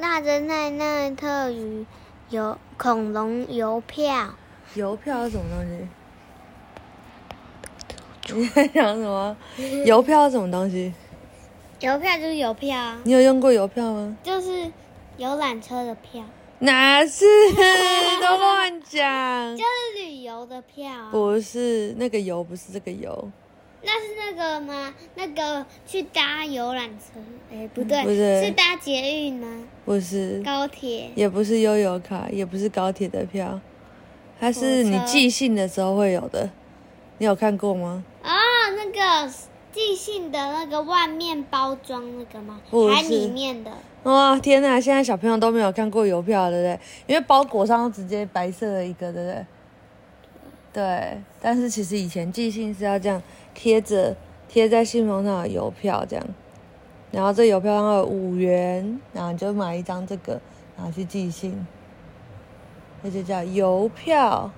大侦探奈特与邮恐龙邮票，邮票是什么东西？你在讲什么？邮票是什么东西？邮票就是邮票啊，你有用过邮票吗？就是游览车的票，哪是？都乱讲就。是旅游的票啊。不是那个游，不是这个邮，那是那个吗？那个去搭游览车？哎，不对，不是是搭捷运吗？不是，高铁？也不是悠游卡，也不是高铁的票，它是你寄信的时候会有的。你有看过吗？哦，那个寄信的那个外面包装那个吗不？是还里面的？哇，天哪！现在小朋友都没有看过邮票，对不对？因为包裹上都直接白色的一个，对不对？对，但是其实以前寄信是要这样贴着贴在信封上的邮票这样，然后这邮票上有五元，然后你就买一张这个，然后去寄信，那就叫邮票。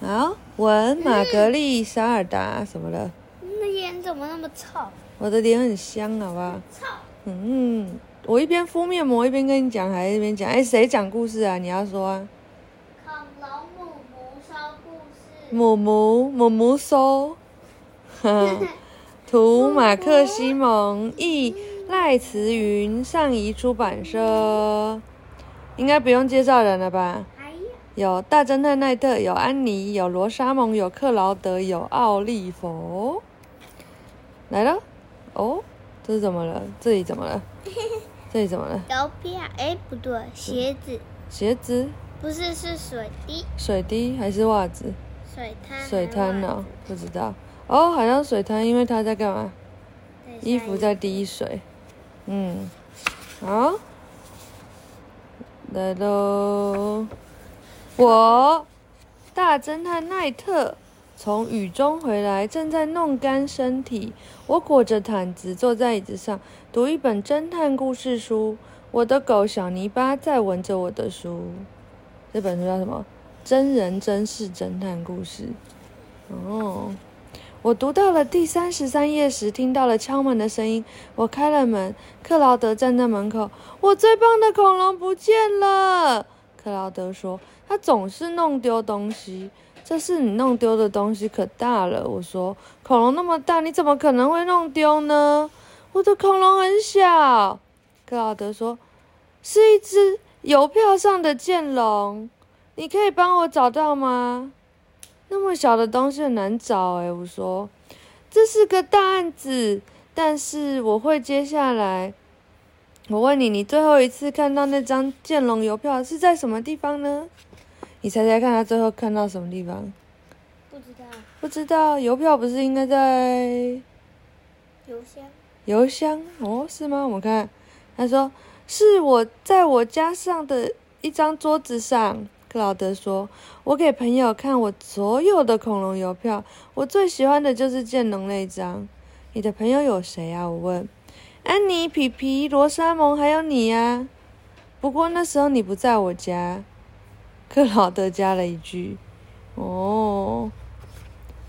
好，文玛格丽沙尔达什么的，那脸怎么那么臭？我的脸很香，好不好？臭！嗯，我一边敷面膜一边跟你讲，还一边讲。哎，谁讲故事啊？你要说啊？恐龙。母母母母搜，图马克西蒙，译赖慈云，上译出版社。应该不用介绍人了吧？有大侦探奈特，有安妮，有罗莎蒙，有克劳德，有奥利弗。来了，哦，这是怎么了？这里怎么了？这里怎么了？邮票？哎，不对，鞋子鞋子、不是是水滴，水滴还是袜子？水滩。水滩哦，不知道。哦，好像水滩，因为他在干嘛？衣服在滴水。嗯，好，来喽！我大侦探奈特从雨中回来，正在弄干身体。我裹着毯子坐在椅子上，读一本侦探故事书。我的狗小泥巴在闻着我的书。这本书叫什么？真人真事侦探故事。哦。我读到了第三十三页时，听到了敲门的声音。我开了门，克劳德站在门口。我最棒的恐龙不见了，克劳德说。他总是弄丢东西。这是你弄丢的东西，可大了。我说，恐龙那么大，你怎么可能会弄丢呢？我的恐龙很小。克劳德说，是一只邮票上的剑龙。你可以帮我找到吗？那么小的东西很难找哎，我说这是个大案子，但是我会接下来。我问你，你最后一次看到那张剑龙邮票是在什么地方呢？你猜猜看，他最后看到什么地方？不知道不知道，邮票不是应该在邮箱。邮箱哦？是吗？我看，他说是我在我家上的一张桌子上。克劳德说：“我给朋友看我所有的恐龙邮票，我最喜欢的就是剑龙那张。你的朋友有谁啊？”我问。安妮、皮皮、罗莎蒙，还有你呀、不过那时候你不在我家。克劳德加了一句：“哦。”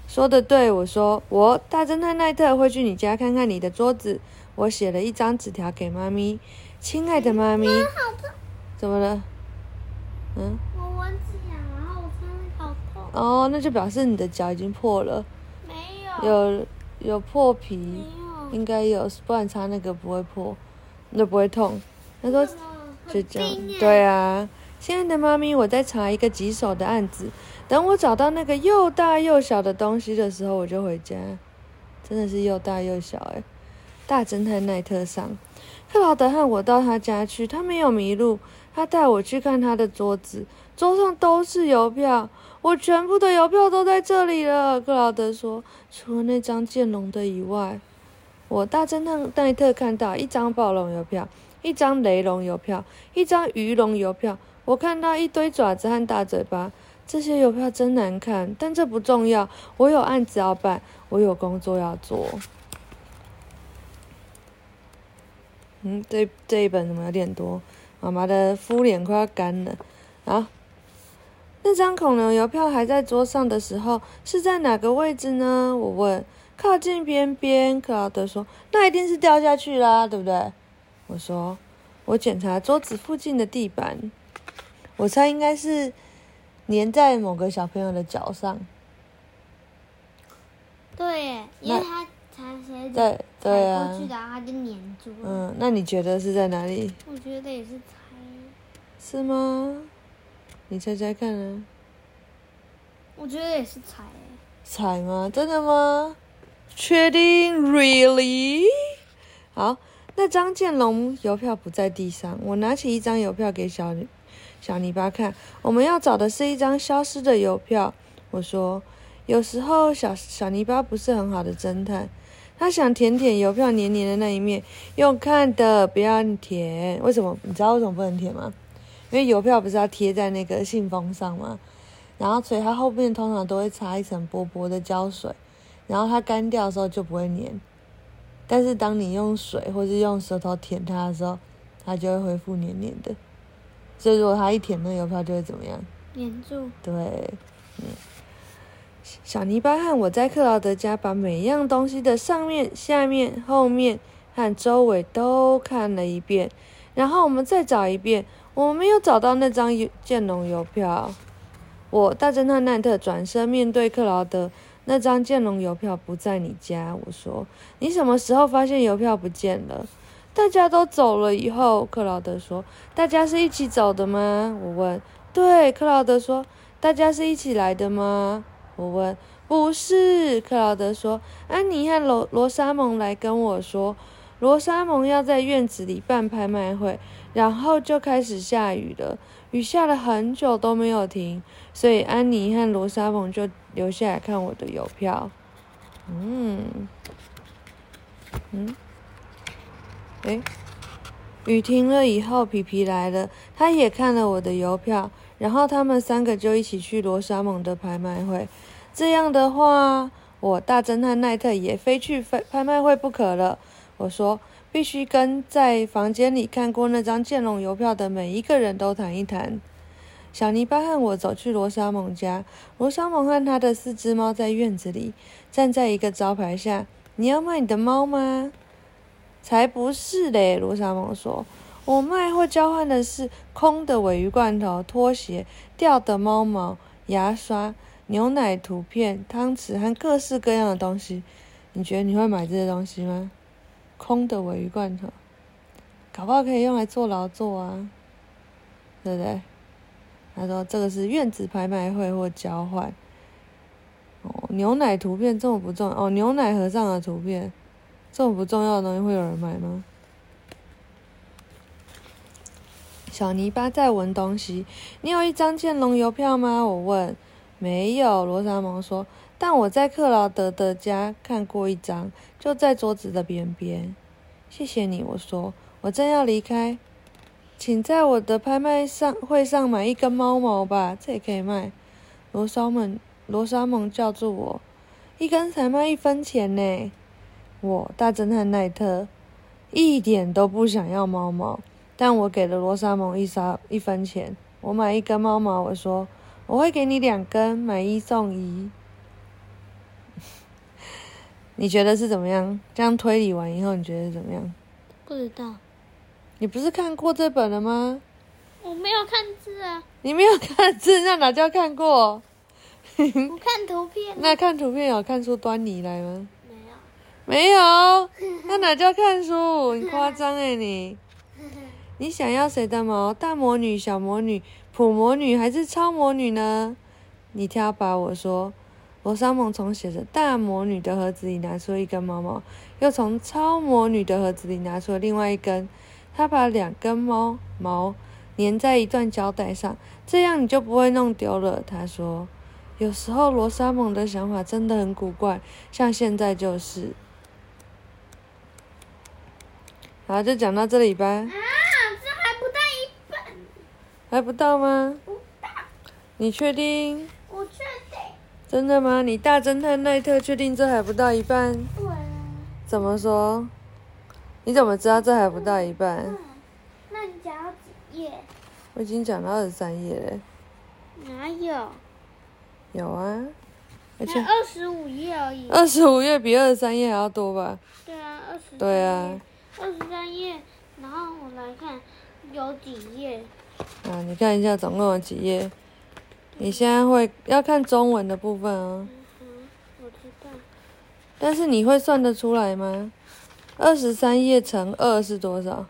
说的对，我说我大侦探奈特会去你家看看你的桌子。我写了一张纸条给妈咪，亲爱的妈咪，怎么了？嗯，我蚊子痒，然后我穿的好痛。哦，那就表示你的脚已经破了，没有。有有破皮，没有。应该有，不然擦那个不会破，那不会痛。他说就这样对啊，亲爱的妈咪，我在查一个棘手的案子，等我找到那个又大又小的东西的时候，我就回家。真的是又大又小哎！大侦探奈特上，克劳德和我到他家去，他没有迷路，他带我去看他的桌子，桌上都是邮票，我全部的邮票都在这里了。克劳德说，除了那张剑龙的以外，我大侦探戴特看到一张暴龙邮票，一张雷龙邮票，一张鱼龙邮票，我看到一堆爪子和大嘴巴。这些邮票真难看，但这不重要。我有案子要办，我有工作要做。嗯，这这一本怎么有点多？妈妈的敷脸快要干了。啊，那张恐龙邮票还在桌上的时候，是在哪个位置呢？我问。靠近边边，克劳德说：“那一定是掉下去啦，对不对？”我说：“我检查桌子附近的地板，我猜应该是粘在某个小朋友的脚上。对耶，因为他踩鞋子对对啊踩过去，然后他就粘住了。嗯，那你觉得是在哪里？我觉得也是踩。是吗？你猜猜看啊，我觉得也是踩耶。踩吗？真的吗？确定？Really？好，那张建龙邮票不在地上，我拿起一张邮票给小小泥巴看。我们要找的是一张消失的邮票。我说，有时候小小泥巴不是很好的侦探，他想舔舔邮票黏黏的那一面，用看的，不要舔。为什么？你知道为什么不能舔吗？因为邮票不是要贴在那个信封上吗？然后所以它后面通常都会擦一层薄薄的胶水，然后它干掉的时候就不会粘。但是当你用水或是用舌头舔它的时候，它就会恢复黏黏的。所以如果它一舔那邮票就会怎么样？黏住。对，嗯，小泥巴和我在克劳德家把每一样东西的上面、下面、后面和周围都看了一遍，然后我们再找一遍，我没有找到那张邮剑龙邮票。我大侦探奈特转身面对克劳德，那张剑龙邮票不在你家。我说：“你什么时候发现邮票不见了？”大家都走了以后，克劳德说：“大家是一起走的吗？”我问。对，克劳德说：“大家是一起来的吗？”我问。不是，克劳德说：“安妮和罗罗莎蒙来跟我说，罗莎蒙要在院子里办拍卖会，然后就开始下雨了，雨下了很久都没有停，所以安妮和罗莎蒙就留下来看我的邮票。”嗯，嗯，诶。雨停了以后，皮皮来了，他也看了我的邮票，然后他们三个就一起去罗莎蒙的拍卖会。这样的话，我大侦探奈特也非去拍拍卖会不可了。我说，必须跟在房间里看过那张剑龙邮票的每一个人都谈一谈。小泥巴和我走去罗莎蒙家，罗莎蒙和他的四只猫在院子里，站在一个招牌下。你要卖你的猫吗？才不是嘞！罗莎蒙说：“我卖或交换的是空的尾鱼罐头、拖鞋、掉的猫毛、牙刷、牛奶图片、汤匙和各式各样的东西。你觉得你会买这些东西吗？空的尾鱼罐头，搞不好可以用来做劳作啊，对不对？”他说：“这个是院子拍卖会或交换。”哦，牛奶图片这么不重要哦，牛奶盒上的图片。这么不重要的东西会有人买吗？小泥巴在闻东西。你有一张剑龙邮票吗？我问。没有，罗莎蒙说。但我在克劳德的家看过一张，就在桌子的边边。谢谢你，我说。我正要离开，请在我的拍卖上会上买一根猫毛吧，这也可以卖。罗莎蒙，罗莎蒙叫住我。一根才卖一分钱呢。我大侦探奈特一点都不想要猫毛，但我给了罗莎蒙一沙一分钱。我买一根猫毛，我说我会给你两根，买一送一。你觉得是怎么样？这样推理完以后，你觉得是怎么样？不知道，你不是看过这本了吗？我没有看字啊，你没有看字，那哪叫看过？我看图片。那看图片有看出端倪来吗？没有。没有，那哪叫看书？你夸张哎你！你想要谁的毛？大魔女、小魔女、普魔女还是超魔女呢？你挑吧，我说。罗莎蒙从写着大魔女的盒子里拿出一根毛毛，又从超魔女的盒子里拿出了另外一根。他把两根毛毛粘在一段胶带上，这样你就不会弄丢了。他说。有时候罗莎蒙的想法真的很古怪，像现在就是。好，就讲到这里吧。啊，这还不到一半。还不到吗？不到。你确定？我确定。真的吗？你大侦探奈特确定这还不到一半？对啊。怎么说？你怎么知道这还不到一半？嗯。那你讲到几页？我已经讲到二十三页了。哪有？有啊，而且二十五页而已。二十五页比二十三页还要多吧？对啊，二十。对啊。二十三页然后我来看有几页。啊，你看一下总共有几页？你现在会要看中文的部分哦。嗯，我知道。但是你会算得出来吗？二十三页乘二是多少？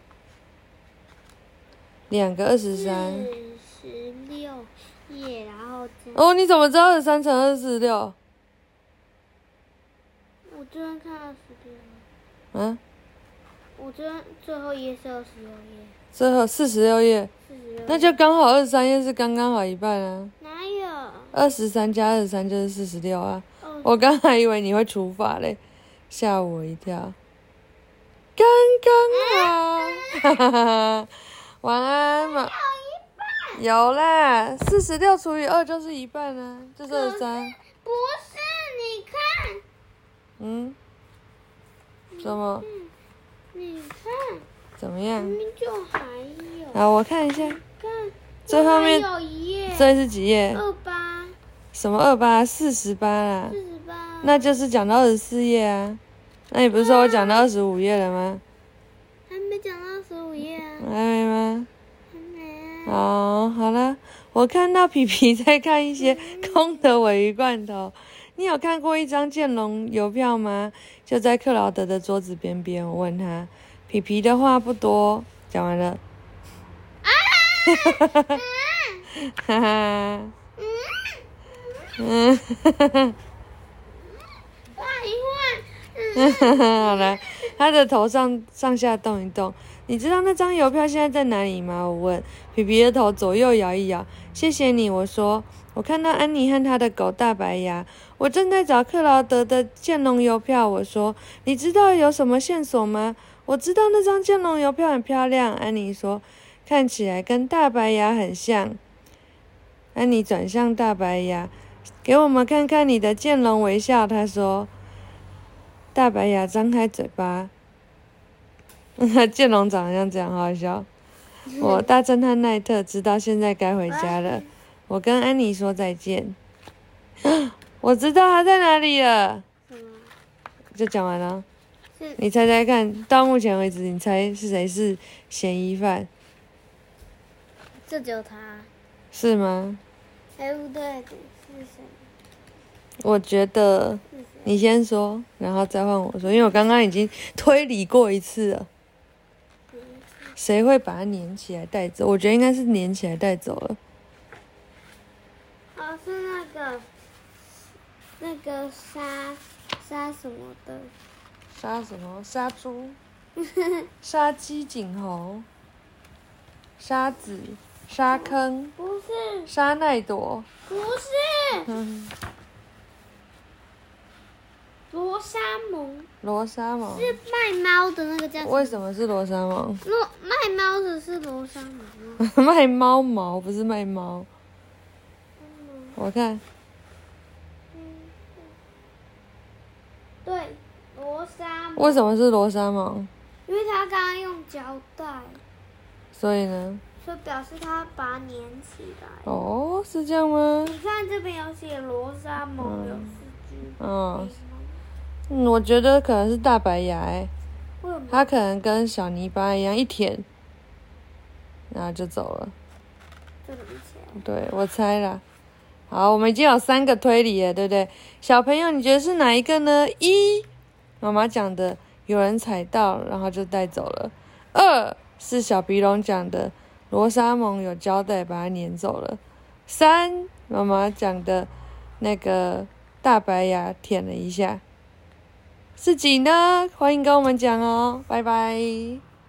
两个二十三。四十六页，然后。哦，你怎么知道二十三乘二十六？我这边看二十六。嗯，我这边最后一页是二十六页，最后四十六页。那就刚好二十三页是刚刚好一半啊。哪有？二十三加二十三就是四十六啊。哦，我刚还以为你会除法嘞，吓我一跳。刚刚好，哈哈哈！晚安嘛。有啦，四十六除以二就是一半啊，就是二十三。不是，你看，嗯？怎么？嗯，你看，怎么样明？明就还有。好，我看一下，看，最后面还有一页。这是几页？二八什么二八？四十八啦四。十八。那就是讲到二十四页啊。那你不是说我讲到二十五页了吗？还没讲到二十五页啊，还没吗？还没啊。哦，好了，我看到皮皮在看一些空的尾鱼罐头。你有看过一张建龙邮票吗？就在克劳德的桌子边边。我问他，皮皮的话不多，讲完了。哈哈，嗯，哈哈哈。换一换。嗯，好了，他的头上上下动一动。你知道那张邮票现在在哪里吗？我问。皮皮的头左右摇一摇。谢谢你，我说。我看到安妮和她的狗大白牙。我正在找克劳德的剑龙邮票。我说。你知道有什么线索吗？我知道那张剑龙邮票很漂亮。安妮说，看起来跟大白牙很像。安妮转向大白牙，给我们看看你的剑龙微笑。她说。大白牙张开嘴巴，剑龙长得像这样，好好笑。我大侦探奈特知道现在该回家了，我跟安妮说再见。我知道他在哪里了，就讲完了。是你猜猜看，到目前为止，你猜是谁是嫌疑犯？这只有他。是吗？哎，不对，是谁？我觉得？你先说，然后再换我说，因为我刚刚已经推理过一次了。谁会把它粘起来带走？我觉得应该是粘起来带走了。哦，是那个那个杀杀什么的？杀什么？杀猪？杀鸡儆猴？沙子？沙坑？不是，沙奈朵？不是，嗯，罗莎蒙罗莎蒙？是卖猫的那个叫什么？为什么是罗莎蒙？罗卖猫的是罗莎蒙吗？卖猫毛不是卖猫。我看对，罗莎蒙。为什么是罗莎蒙？因为他刚刚用胶带，所以呢？所以表示他把它粘起来。哦，是这样吗？你看这边有写罗莎蒙有四只嗯，嗯，我觉得可能是大白牙哎，为什么？它可能跟小泥巴一样一舔，然后就走了。对，我猜啦。好，我们已经有三个推理了，对不对？小朋友，你觉得是哪一个呢？一，妈妈讲的，有人踩到，然后就带走了。二是小鼻龙讲的，罗莎蒙有胶带把它粘走了。三，妈妈讲的，那个大白牙舔了一下，是几呢？欢迎跟我们讲哦，拜拜。